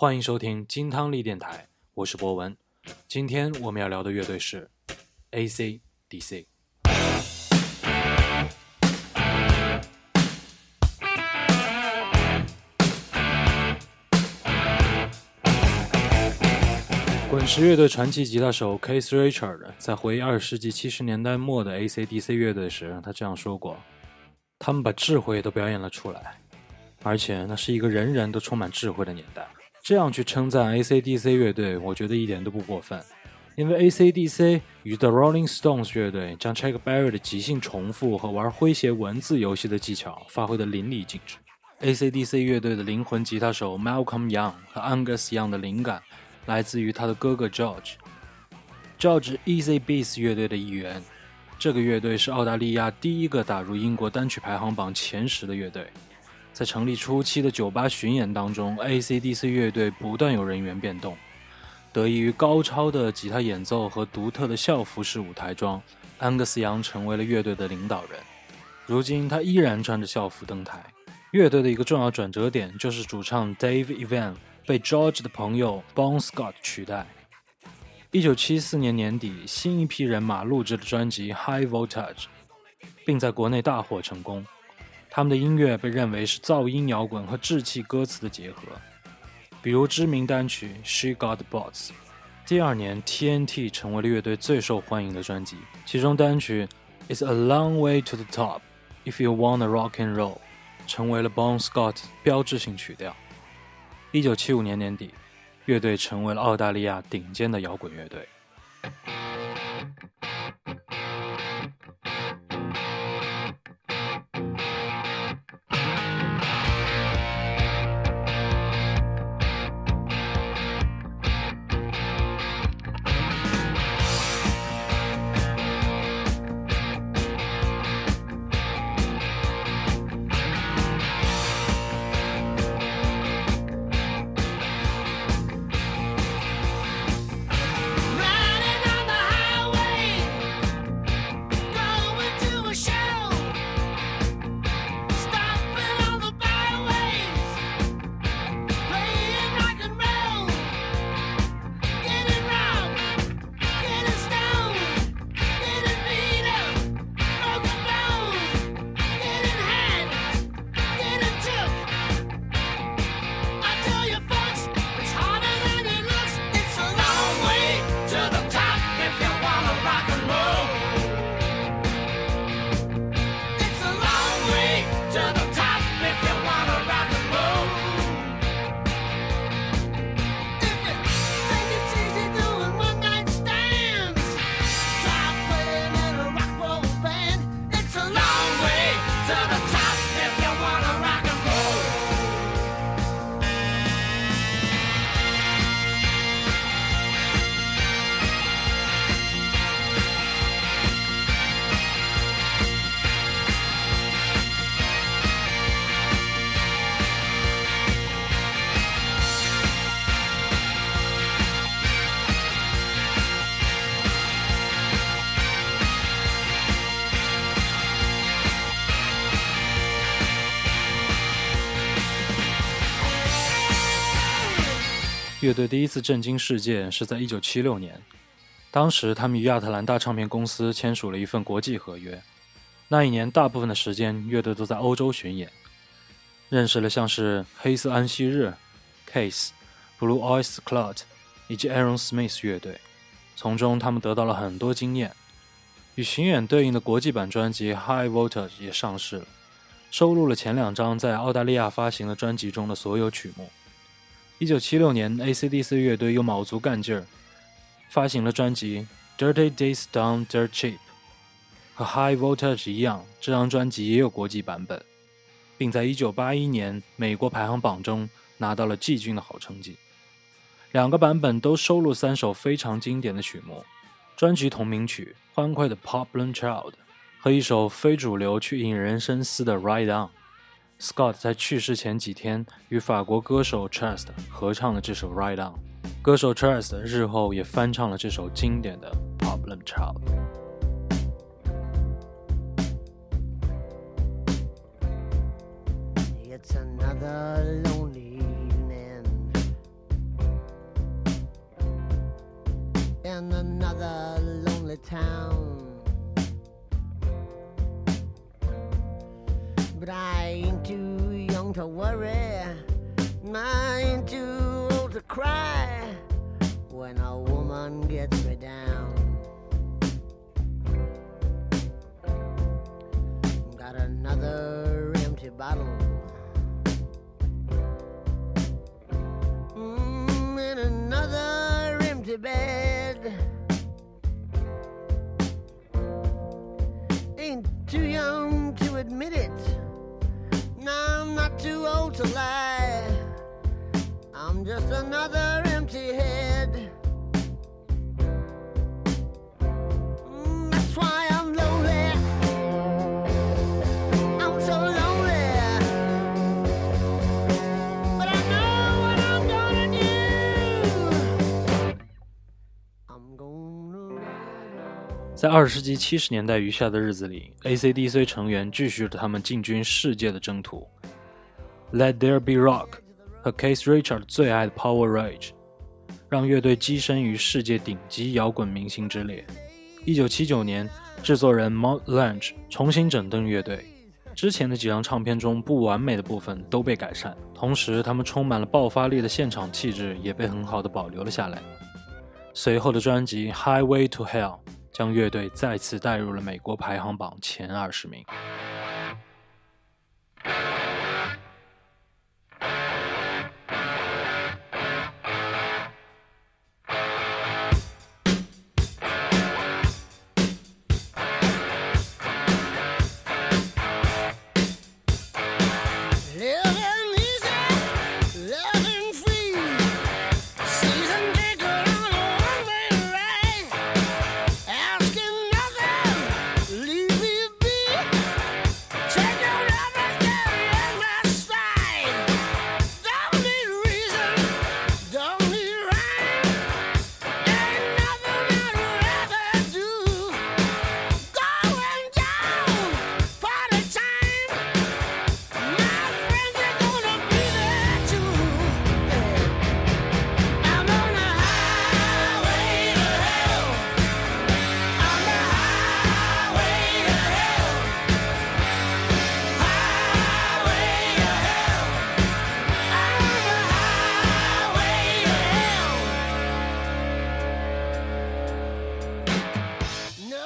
欢迎收听金汤力电台，我是博文。今天我们要聊的乐队是 AC/DC。滚石乐队传奇吉他手 Keith Richard 在回忆二十世纪七十年代末的 AC/DC 乐队时，他这样说过：“他们把智慧都表演了出来，而且那是一个人人都充满智慧的年代。”这样去称赞 AC/DC 乐队，我觉得一点都不过分，因为 AC/DC 与 The Rolling Stones 乐队将 Chuck Berry 的即兴重复和玩诙谐文字游戏的技巧发挥得淋漓尽致。AC/DC 乐队的灵魂吉他手 Malcolm Young 和 Angus Young 的灵感。来自于他的哥哥 George。George Easy Beats 乐队的一员，这个乐队是澳大利亚第一个打入英国单曲排行榜前十的乐队。在成立初期的酒吧巡演当中，AC/DC 乐队不断有人员变动。得益于高超的吉他演奏和独特的校服式舞台装，安格斯·杨成为了乐队的领导人。如今，他依然穿着校服登台。乐队的一个重要转折点就是主唱 Dave Evan。被 George 的朋友 Bon Scott 取代。一九七四年年底，新一批人马录制了专辑《High Voltage》，并在国内大获成功。他们的音乐被认为是噪音摇滚和稚气歌词的结合，比如知名单曲《She Got Bots》。第二年，TNT 成为了乐队最受欢迎的专辑，其中单曲《It's a Long Way to the Top》，If You Wanna Rock and Roll，成为了 Bon Scott 标志性曲调。一九七五年年底，乐队成为了澳大利亚顶尖的摇滚乐队。乐队第一次震惊世界是在1976年，当时他们与亚特兰大唱片公司签署了一份国际合约。那一年大部分的时间，乐队都在欧洲巡演，认识了像是黑色安息日、Case、Blue Oyster Cult 以及 Aaron Smith 乐队，从中他们得到了很多经验。与巡演对应的国际版专辑《High Voltage》也上市了，收录了前两张在澳大利亚发行的专辑中的所有曲目。一九七六年，AC/DC 乐队又卯足干劲儿，发行了专辑《Dirty Days Down Dirt Cheap》。和《High Voltage》一样，这张专辑也有国际版本，并在一九八一年美国排行榜中拿到了季军的好成绩。两个版本都收录三首非常经典的曲目：专辑同名曲欢快的《Poplar Child》和一首非主流却引人深思的《Ride On》。Scott 在去世前几天与法国歌手 Chest 合唱了这首《Ride On》，歌手日后也翻唱了这首经典的《Problem Child》。It's another lonely evening in another lonely town, but I to worry, ain't too old to cry when a woman gets me down. Got another empty bottle. Mm, and another empty bed. Ain't too young to admit it. No, I'm not too old to lie. I'm just another empty head. 在二十世纪七十年代余下的日子里，AC/DC 成员继续着他们进军世界的征途。Let There Be Rock 和 Case Richard 最爱的 Power Rage，让乐队跻身于世界顶级摇滚明星之列。一九七九年，制作人 Mont Lange 重新整顿乐队，之前的几张唱片中不完美的部分都被改善，同时他们充满了爆发力的现场气质也被很好的保留了下来。随后的专辑《Highway to Hell》将乐队再次带入了美国排行榜前二十名。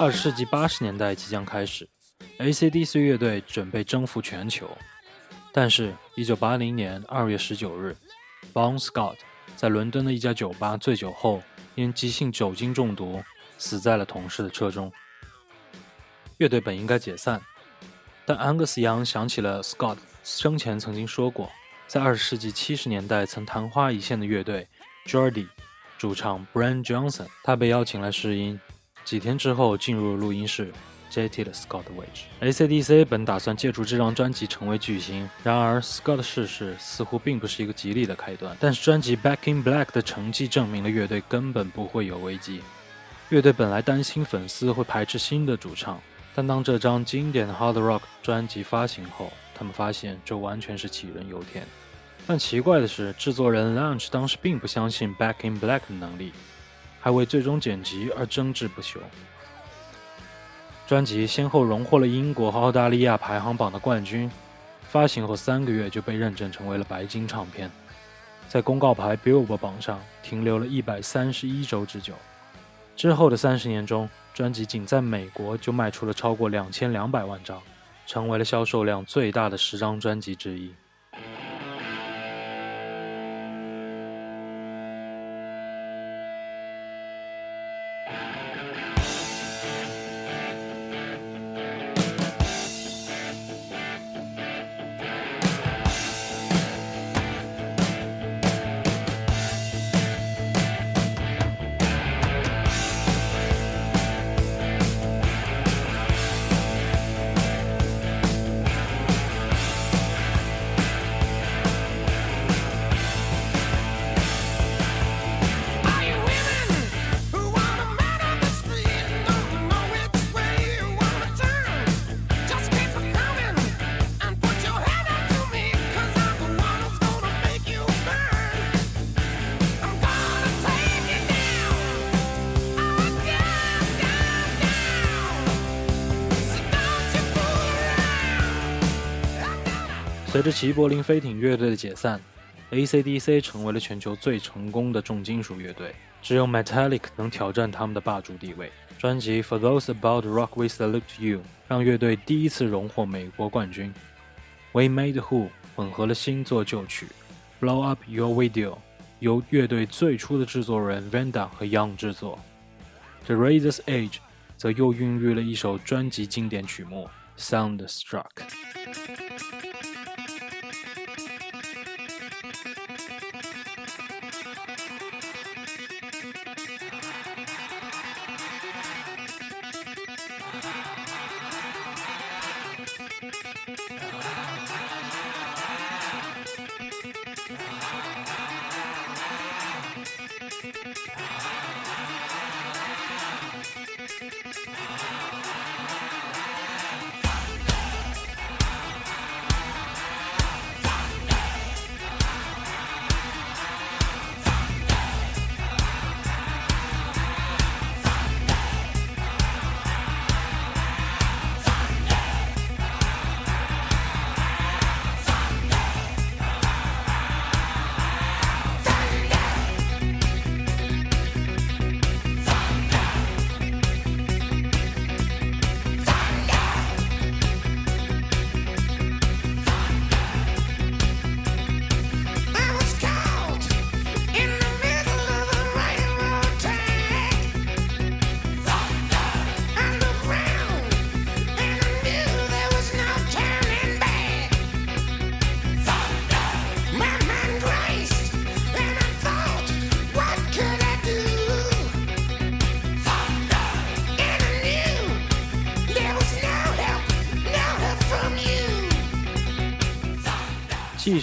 二十世纪八十年代即将开始，AC/DC 乐队准备征服全球，但是，一九八零年二月十九日，Bon Scott 在伦敦的一家酒吧醉酒后，因急性酒精中毒死在了同事的车中。乐队本应该解散，但 Angus Young 想起了 Scott 生前曾经说过，在二十世纪七十年代曾昙花一现的乐队 Jordy 主唱 Brian Johnson，他被邀请来试音。几天之后进入录音室，接替了 Scott 的位置。AC/DC 本打算借助这张专辑成为巨星，然而 Scott 的逝世似乎并不是一个吉利的开端。但是专辑《Back in Black》的成绩证明了乐队根本不会有危机。乐队本来担心粉丝会排斥新的主唱，但当这张经典的 Hard Rock 专辑发行后，他们发现这完全是杞人忧天。但奇怪的是，制作人 Lunch 当时并不相信《Back in Black》的能力。还为最终剪辑而争执不休。专辑先后荣获了英国和澳大利亚排行榜的冠军，发行后三个月就被认证成为了白金唱片，在公告牌 Billboard 榜上停留了一百三十一周之久。之后的三十年中，专辑仅在美国就卖出了超过两千两百万张，成为了销售量最大的十张专辑之一。随着齐柏林飞艇乐队的解散，AC/DC 成为了全球最成功的重金属乐队。只有 Metallic 能挑战他们的霸主地位。专辑《For Those About Rock We Salute You》让乐队第一次荣获美国冠军。We Made Who 混合了新作旧曲，《Blow Up Your Video》由乐队最初的制作人 Vanda 和 Young 制作，《The Razor's Edge》则又孕育了一首专辑经典曲目《Soundstruck》。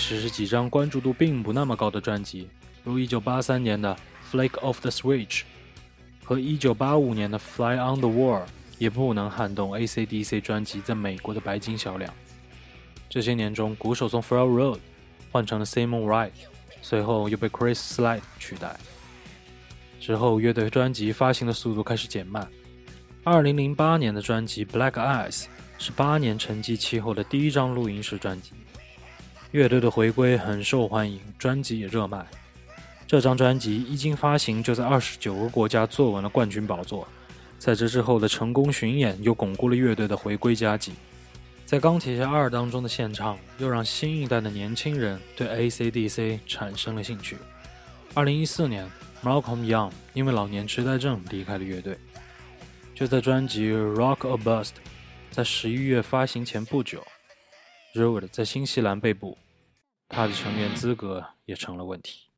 只是几张关注度并不那么高的专辑，如1983年的《Flake of the Switch》和1985年的《Fly on the Wall》，也不能撼动 AC/DC 专辑在美国的白金销量。这些年中，鼓手从 f r e Road 换成了 Simon Wright，随后又被 Chris Slide 取代。之后，乐队专辑发行的速度开始减慢。2008年的专辑《Black Eyes》是八年沉寂期后的第一张录音室专辑。乐队的回归很受欢迎，专辑也热卖。这张专辑一经发行，就在二十九个国家坐稳了冠军宝座。在这之后的成功巡演，又巩固了乐队的回归佳绩。在《钢铁侠二》当中的献唱，又让新一代的年轻人对 AC/DC 产生了兴趣。二零一四年，Malcolm Young 因为老年痴呆症离开了乐队。就在专辑《Rock or Bust》在十一月发行前不久。Road 在新西兰被捕，他的成员资格也成了问题。